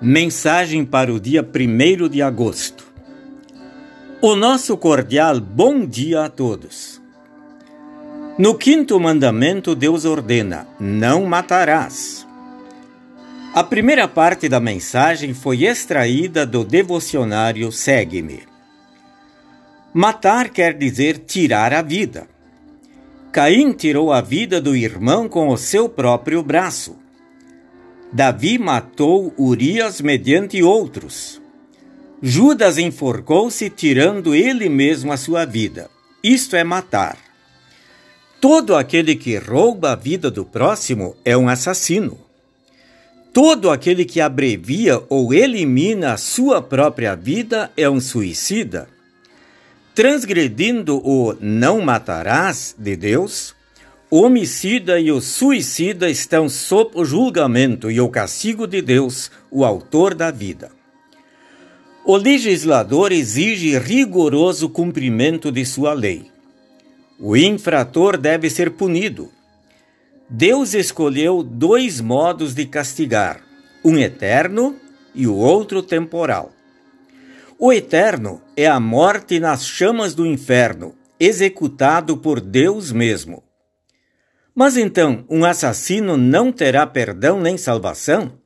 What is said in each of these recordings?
Mensagem para o dia 1 de agosto. O nosso cordial bom dia a todos. No quinto mandamento, Deus ordena: Não matarás. A primeira parte da mensagem foi extraída do devocionário Segue-me. Matar quer dizer tirar a vida. Caim tirou a vida do irmão com o seu próprio braço. Davi matou Urias mediante outros. Judas enforcou-se, tirando ele mesmo a sua vida. Isto é matar. Todo aquele que rouba a vida do próximo é um assassino. Todo aquele que abrevia ou elimina a sua própria vida é um suicida. Transgredindo o não matarás de Deus, o homicida e o suicida estão sob o julgamento e o castigo de Deus, o autor da vida. O legislador exige rigoroso cumprimento de sua lei. O infrator deve ser punido. Deus escolheu dois modos de castigar, um eterno e o outro temporal. O eterno é a morte nas chamas do inferno, executado por Deus mesmo. Mas então, um assassino não terá perdão nem salvação?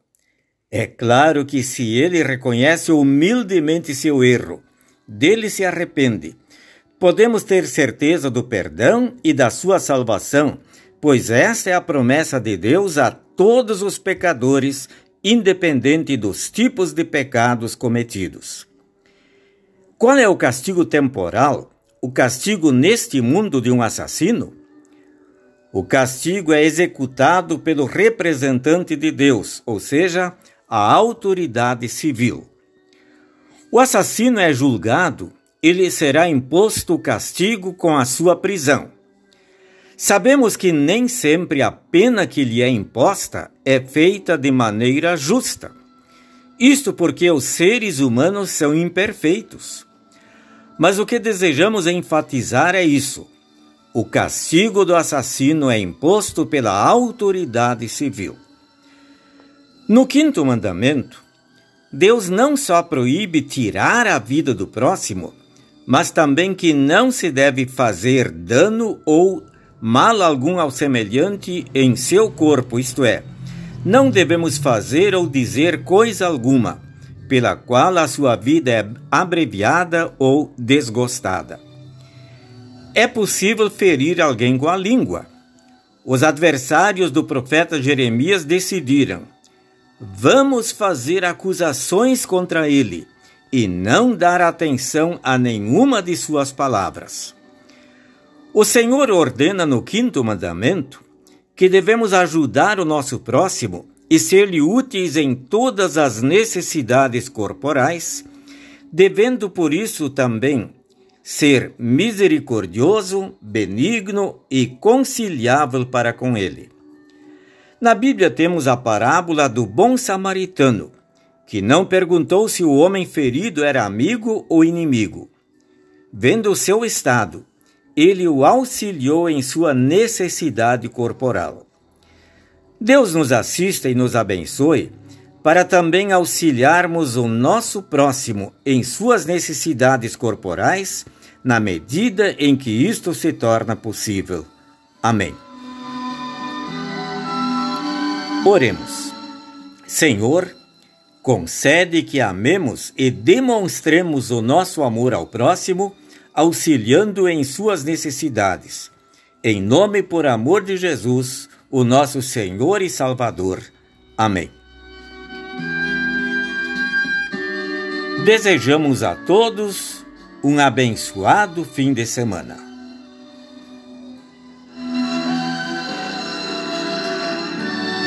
É claro que se ele reconhece humildemente seu erro, dele se arrepende, podemos ter certeza do perdão e da sua salvação, pois esta é a promessa de Deus a todos os pecadores, independente dos tipos de pecados cometidos. Qual é o castigo temporal? O castigo neste mundo de um assassino? O castigo é executado pelo representante de Deus, ou seja, a autoridade civil. O assassino é julgado e lhe será imposto o castigo com a sua prisão. Sabemos que nem sempre a pena que lhe é imposta é feita de maneira justa. Isto porque os seres humanos são imperfeitos. Mas o que desejamos enfatizar é isso o castigo do assassino é imposto pela autoridade civil. No quinto mandamento, Deus não só proíbe tirar a vida do próximo, mas também que não se deve fazer dano ou mal algum ao semelhante em seu corpo, isto é, não devemos fazer ou dizer coisa alguma, pela qual a sua vida é abreviada ou desgostada. É possível ferir alguém com a língua. Os adversários do profeta Jeremias decidiram: vamos fazer acusações contra ele e não dar atenção a nenhuma de suas palavras. O Senhor ordena no quinto mandamento que devemos ajudar o nosso próximo e ser-lhe úteis em todas as necessidades corporais, devendo por isso também ser misericordioso, benigno e conciliável para com ele. Na Bíblia temos a parábola do bom samaritano, que não perguntou se o homem ferido era amigo ou inimigo. Vendo o seu estado, ele o auxiliou em sua necessidade corporal. Deus nos assista e nos abençoe para também auxiliarmos o nosso próximo em suas necessidades corporais na medida em que isto se torna possível. Amém. Oremos. Senhor, concede que amemos e demonstremos o nosso amor ao próximo, auxiliando em suas necessidades. Em nome por amor de Jesus, o nosso Senhor e Salvador. Amém. Desejamos a todos um abençoado fim de semana.